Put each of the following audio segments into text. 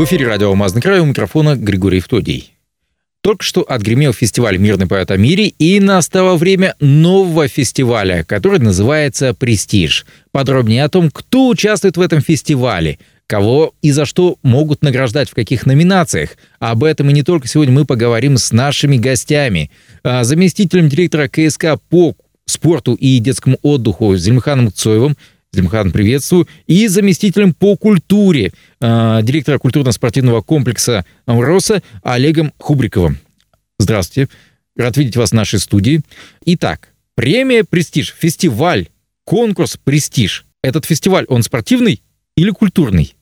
В эфире радио «Алмазный край» у микрофона Григорий Втодий. Только что отгремел фестиваль «Мирный поэт о мире», и настало время нового фестиваля, который называется «Престиж». Подробнее о том, кто участвует в этом фестивале, кого и за что могут награждать, в каких номинациях. Об этом и не только сегодня мы поговорим с нашими гостями. А, заместителем директора КСК по спорту и детскому отдыху Зельмханом Цоевым Зимхан, приветствую. И заместителем по культуре э, директора культурно-спортивного комплекса «Амроса» Олегом Хубриковым. Здравствуйте. Рад видеть вас в нашей студии. Итак, премия «Престиж», фестиваль, конкурс «Престиж». Этот фестиваль, он спортивный или культурный?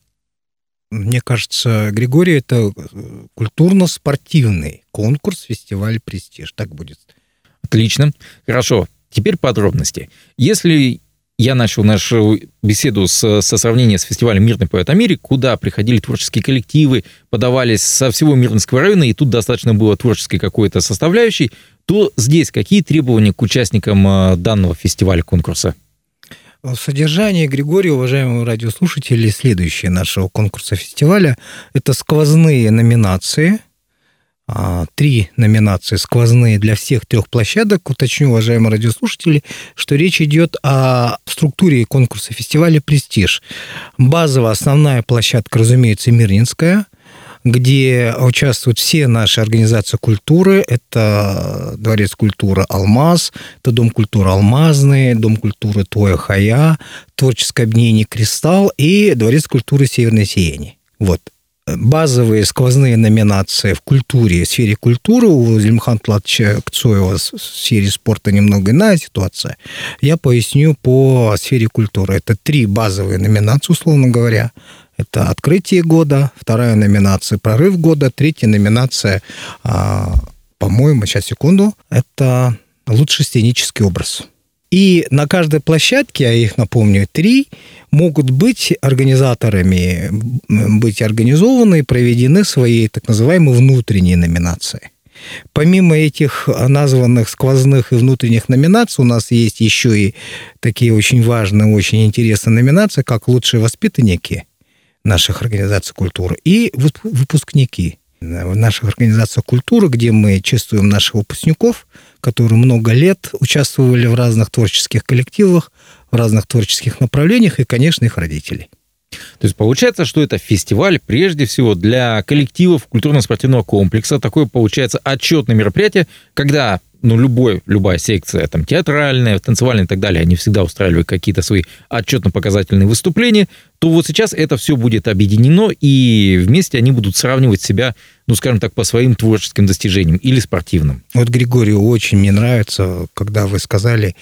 Мне кажется, Григорий, это э, культурно-спортивный конкурс, фестиваль «Престиж». Так будет. Отлично. Хорошо. Теперь подробности. Если я начал нашу беседу с, со сравнения с фестивалем «Мирный поэт Америк», куда приходили творческие коллективы, подавались со всего Мирнского района, и тут достаточно было творческой какой-то составляющей, то здесь какие требования к участникам э, данного фестиваля конкурса? Содержание, Григорий, уважаемые радиослушатели, следующее нашего конкурса фестиваля – это сквозные номинации – три номинации сквозные для всех трех площадок. Уточню, уважаемые радиослушатели, что речь идет о структуре конкурса фестиваля «Престиж». Базовая основная площадка, разумеется, Мирнинская, где участвуют все наши организации культуры. Это Дворец культуры «Алмаз», это Дом культуры «Алмазный», Дом культуры «Твоя Хая», Творческое объединение «Кристалл» и Дворец культуры «Северное сияние». Вот базовые сквозные номинации в культуре, в сфере культуры у Зельмхан Платча Кцоева в сфере спорта немного иная ситуация. Я поясню по сфере культуры. Это три базовые номинации, условно говоря. Это открытие года, вторая номинация прорыв года, третья номинация, а, по-моему, сейчас секунду, это лучший сценический образ. И на каждой площадке, я их напомню, три, могут быть организаторами, быть организованы и проведены свои так называемые внутренние номинации. Помимо этих названных сквозных и внутренних номинаций, у нас есть еще и такие очень важные, очень интересные номинации, как лучшие воспитанники наших организаций культуры и выпускники в наших организациях культуры, где мы чествуем наших выпускников, которые много лет участвовали в разных творческих коллективах, в разных творческих направлениях и, конечно, их родителей. То есть получается, что это фестиваль прежде всего для коллективов культурно-спортивного комплекса. Такое получается отчетное мероприятие, когда ну, любой, любая секция, там, театральная, танцевальная и так далее, они всегда устраивают какие-то свои отчетно-показательные выступления, то вот сейчас это все будет объединено, и вместе они будут сравнивать себя, ну, скажем так, по своим творческим достижениям или спортивным. Вот, Григорию, очень мне нравится, когда вы сказали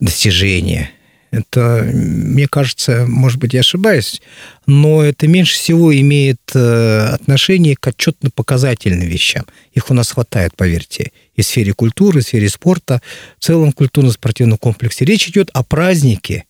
достижения – это, мне кажется, может быть, я ошибаюсь, но это меньше всего имеет э, отношение к отчетно-показательным вещам. Их у нас хватает, поверьте, и в сфере культуры, и в сфере спорта, в целом культурно-спортивном комплексе. Речь идет о празднике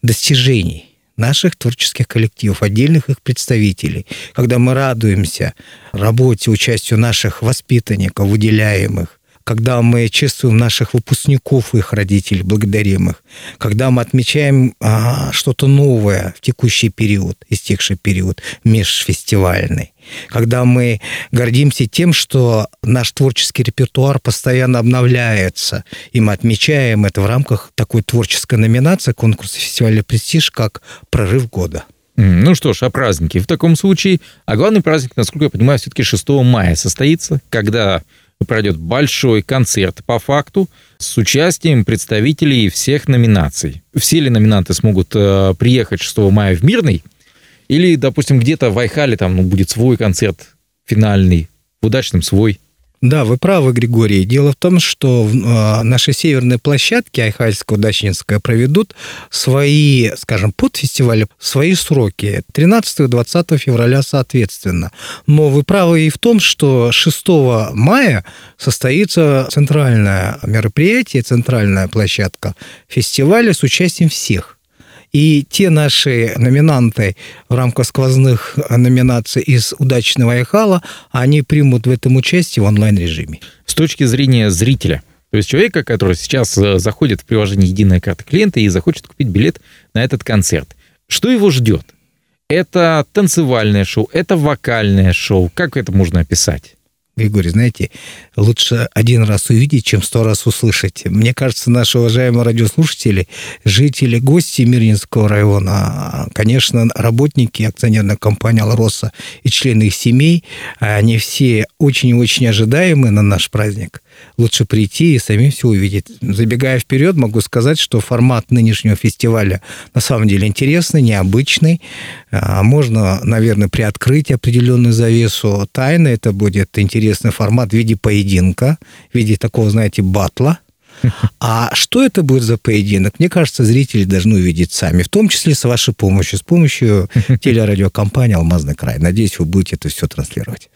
достижений наших творческих коллективов, отдельных их представителей, когда мы радуемся работе, участию наших воспитанников, выделяемых, когда мы чествуем наших выпускников их родителей, благодарим их, когда мы отмечаем а, что-то новое в текущий период, истекший период, межфестивальный, когда мы гордимся тем, что наш творческий репертуар постоянно обновляется, и мы отмечаем это в рамках такой творческой номинации конкурса фестиваля «Престиж» как «Прорыв года». Ну что ж, о празднике. В таком случае, а главный праздник, насколько я понимаю, все-таки 6 мая состоится, когда пройдет большой концерт по факту с участием представителей всех номинаций. Все ли номинанты смогут э, приехать 6 мая в Мирный? Или, допустим, где-то в Айхале там ну, будет свой концерт финальный, в удачном свой? Да, вы правы, Григорий. Дело в том, что а, наши северные площадки Айхальского, Дачнинская проведут свои, скажем, подфестивали, свои сроки 13-20 февраля соответственно. Но вы правы и в том, что 6 мая состоится центральное мероприятие, центральная площадка фестиваля с участием всех и те наши номинанты в рамках сквозных номинаций из «Удачного Айхала», они примут в этом участие в онлайн-режиме. С точки зрения зрителя, то есть человека, который сейчас э, заходит в приложение «Единая карта клиента» и захочет купить билет на этот концерт, что его ждет? Это танцевальное шоу, это вокальное шоу. Как это можно описать? Григорий, знаете, лучше один раз увидеть, чем сто раз услышать. Мне кажется, наши уважаемые радиослушатели, жители, гости Мирнинского района, конечно, работники акционерной компании «Алроса» и члены их семей, они все очень-очень ожидаемы на наш праздник. Лучше прийти и самим все увидеть. Забегая вперед, могу сказать, что формат нынешнего фестиваля на самом деле интересный, необычный. А, можно, наверное, приоткрыть определенную завесу тайны. Это будет интересный формат в виде поединка, в виде такого, знаете, батла. А что это будет за поединок? Мне кажется, зрители должны увидеть сами, в том числе с вашей помощью, с помощью телерадиокомпании «Алмазный край». Надеюсь, вы будете это все транслировать.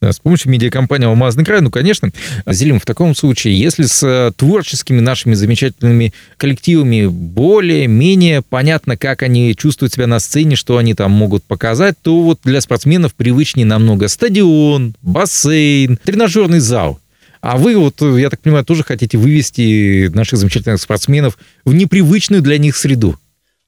Да, с помощью медиакомпании «Алмазный край», ну, конечно, Зелим, в таком случае, если с э, творческими нашими замечательными коллективами более-менее понятно, как они чувствуют себя на сцене, что они там могут показать, то вот для спортсменов привычнее намного стадион, бассейн, тренажерный зал. А вы, вот, я так понимаю, тоже хотите вывести наших замечательных спортсменов в непривычную для них среду.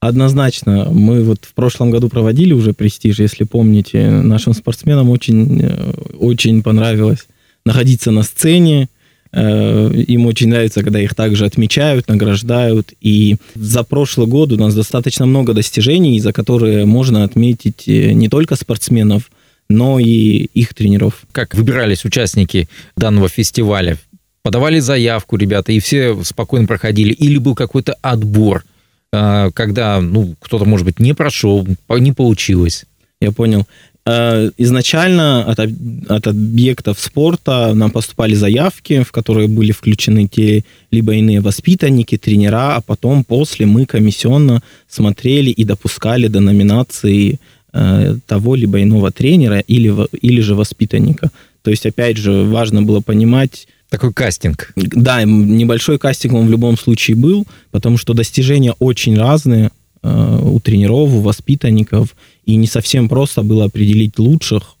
Однозначно. Мы вот в прошлом году проводили уже престиж, если помните. Нашим спортсменам очень, э, очень понравилось находиться на сцене. Э, им очень нравится, когда их также отмечают, награждают. И за прошлый год у нас достаточно много достижений, за которые можно отметить э, не только спортсменов, но и их тренеров. Как выбирались участники данного фестиваля? Подавали заявку ребята, и все спокойно проходили? Или был какой-то отбор? А, когда, ну, кто-то, может быть, не прошел, не получилось. Я понял. А, изначально от, от объектов спорта нам поступали заявки, в которые были включены те либо иные воспитанники, тренера, а потом после мы комиссионно смотрели и допускали до номинации того либо иного тренера или, или же воспитанника. То есть, опять же, важно было понимать, такой кастинг. Да, небольшой кастинг он в любом случае был, потому что достижения очень разные э, у тренеров, у воспитанников, и не совсем просто было определить лучших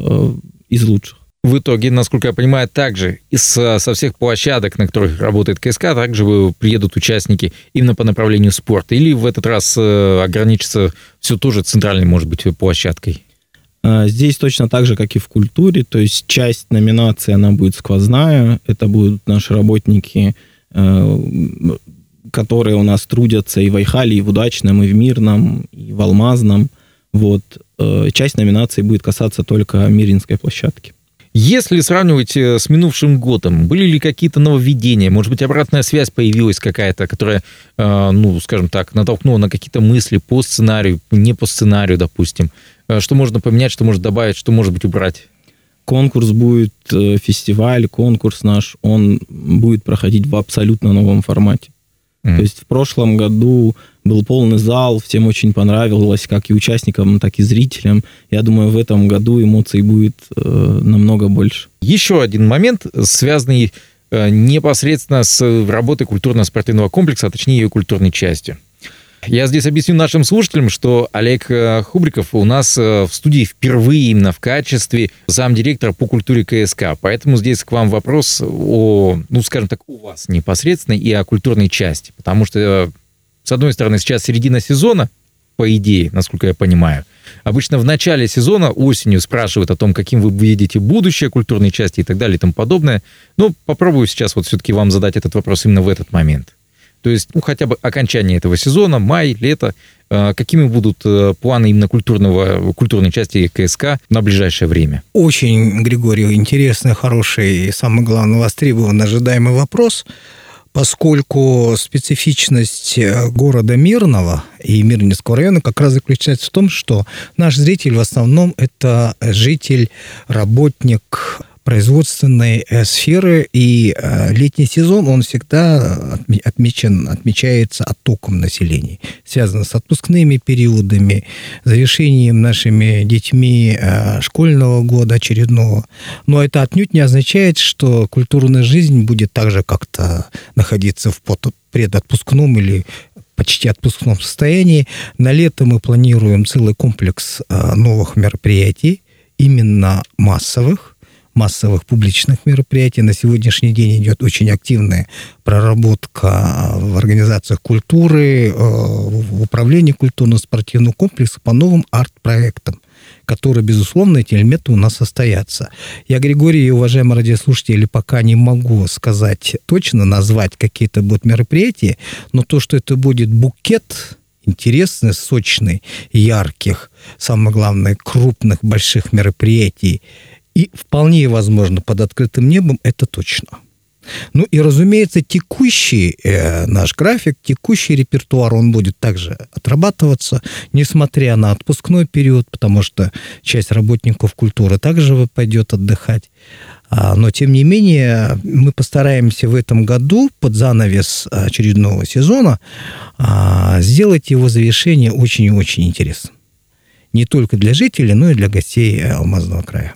э, из лучших. В итоге, насколько я понимаю, также из, со всех площадок, на которых работает КСК, также приедут участники именно по направлению спорта? Или в этот раз э, ограничится все тоже центральной, может быть, площадкой? А, здесь точно так же, как и в культуре, то есть часть номинации, она будет сквозная, это будут наши работники, э, которые у нас трудятся и в Айхале, и в Удачном, и в Мирном, и в Алмазном. Вот. Э, часть номинации будет касаться только Миринской площадки. Если сравнивать э, с минувшим годом, были ли какие-то нововведения? Может быть, обратная связь появилась какая-то, которая, ну, скажем так, натолкнула на какие-то мысли по сценарию, не по сценарию, допустим? Э, что можно поменять, что можно добавить, что может быть убрать? Конкурс будет, э, фестиваль, конкурс наш, он будет проходить в абсолютно новом формате. Mm. То есть в прошлом году был полный зал, всем очень понравилось, как и участникам, так и зрителям. Я думаю, в этом году эмоций будет э, намного больше. Еще один момент, связанный э, непосредственно с работой культурно-спортивного комплекса, а точнее ее культурной частью. Я здесь объясню нашим слушателям, что Олег э, Хубриков у нас э, в студии впервые именно в качестве замдиректора по культуре КСК. Поэтому здесь к вам вопрос о, ну, скажем так, у вас непосредственно и о культурной части. Потому что, э, с одной стороны, сейчас середина сезона, по идее, насколько я понимаю. Обычно в начале сезона осенью спрашивают о том, каким вы видите будущее культурной части и так далее и тому подобное. Но попробую сейчас вот все-таки вам задать этот вопрос именно в этот момент. То есть, ну, хотя бы окончание этого сезона, май, лето, а, Какими будут э, планы именно культурного, культурной части КСК на ближайшее время? Очень, Григорий, интересный, хороший и, самое главное, востребованный, ожидаемый вопрос, поскольку специфичность э, города Мирного и Мирнинского района как раз заключается в том, что наш зритель в основном это житель, работник производственной э, сферы, и э, летний сезон, он всегда отмечен, отмечается оттоком населения, связано с отпускными периодами, завершением нашими детьми э, школьного года очередного. Но это отнюдь не означает, что культурная жизнь будет также как-то находиться в предотпускном или почти отпускном состоянии. На лето мы планируем целый комплекс новых мероприятий, именно массовых, массовых публичных мероприятий. На сегодняшний день идет очень активная проработка в организациях культуры, э, в управлении культурно-спортивного комплекса по новым арт-проектам которые, безусловно, эти элементы у нас состоятся. Я, Григорий и уважаемые радиослушатели, пока не могу сказать точно, назвать какие-то будут мероприятия, но то, что это будет букет интересных, сочный, ярких, самое главное, крупных, больших мероприятий и вполне возможно под открытым небом, это точно. Ну и, разумеется, текущий э, наш график, текущий репертуар, он будет также отрабатываться, несмотря на отпускной период, потому что часть работников культуры также пойдет отдыхать. А, но, тем не менее, мы постараемся в этом году под занавес очередного сезона а, сделать его завершение очень и очень интересным. Не только для жителей, но и для гостей Алмазного края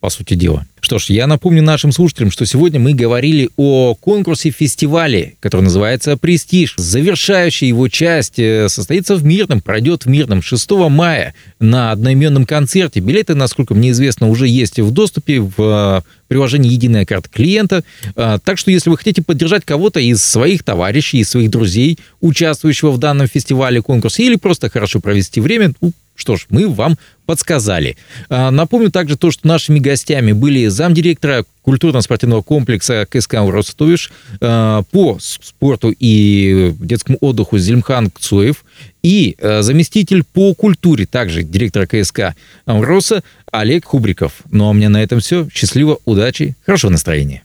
по сути дела. Что ж, я напомню нашим слушателям, что сегодня мы говорили о конкурсе-фестивале, который называется «Престиж». Завершающая его часть э, состоится в Мирном, пройдет в Мирном 6 мая на одноименном концерте. Билеты, насколько мне известно, уже есть в доступе в э, приложении «Единая карта клиента». А, так что, если вы хотите поддержать кого-то из своих товарищей, из своих друзей, участвующего в данном фестивале, конкурсе, или просто хорошо провести время, ну, что ж, мы вам подсказали. А, напомню также то, что нашими гостями были замдиректора культурно-спортивного комплекса КСК «Ростовиш» а, по спорту и детскому отдыху Зельмхан Кцуев и а, заместитель по культуре, также директора КСК «Амроса» Олег Хубриков. Ну а у меня на этом все. Счастливо, удачи, хорошего настроения.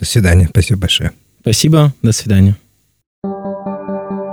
До свидания. Спасибо большое. Спасибо. До свидания.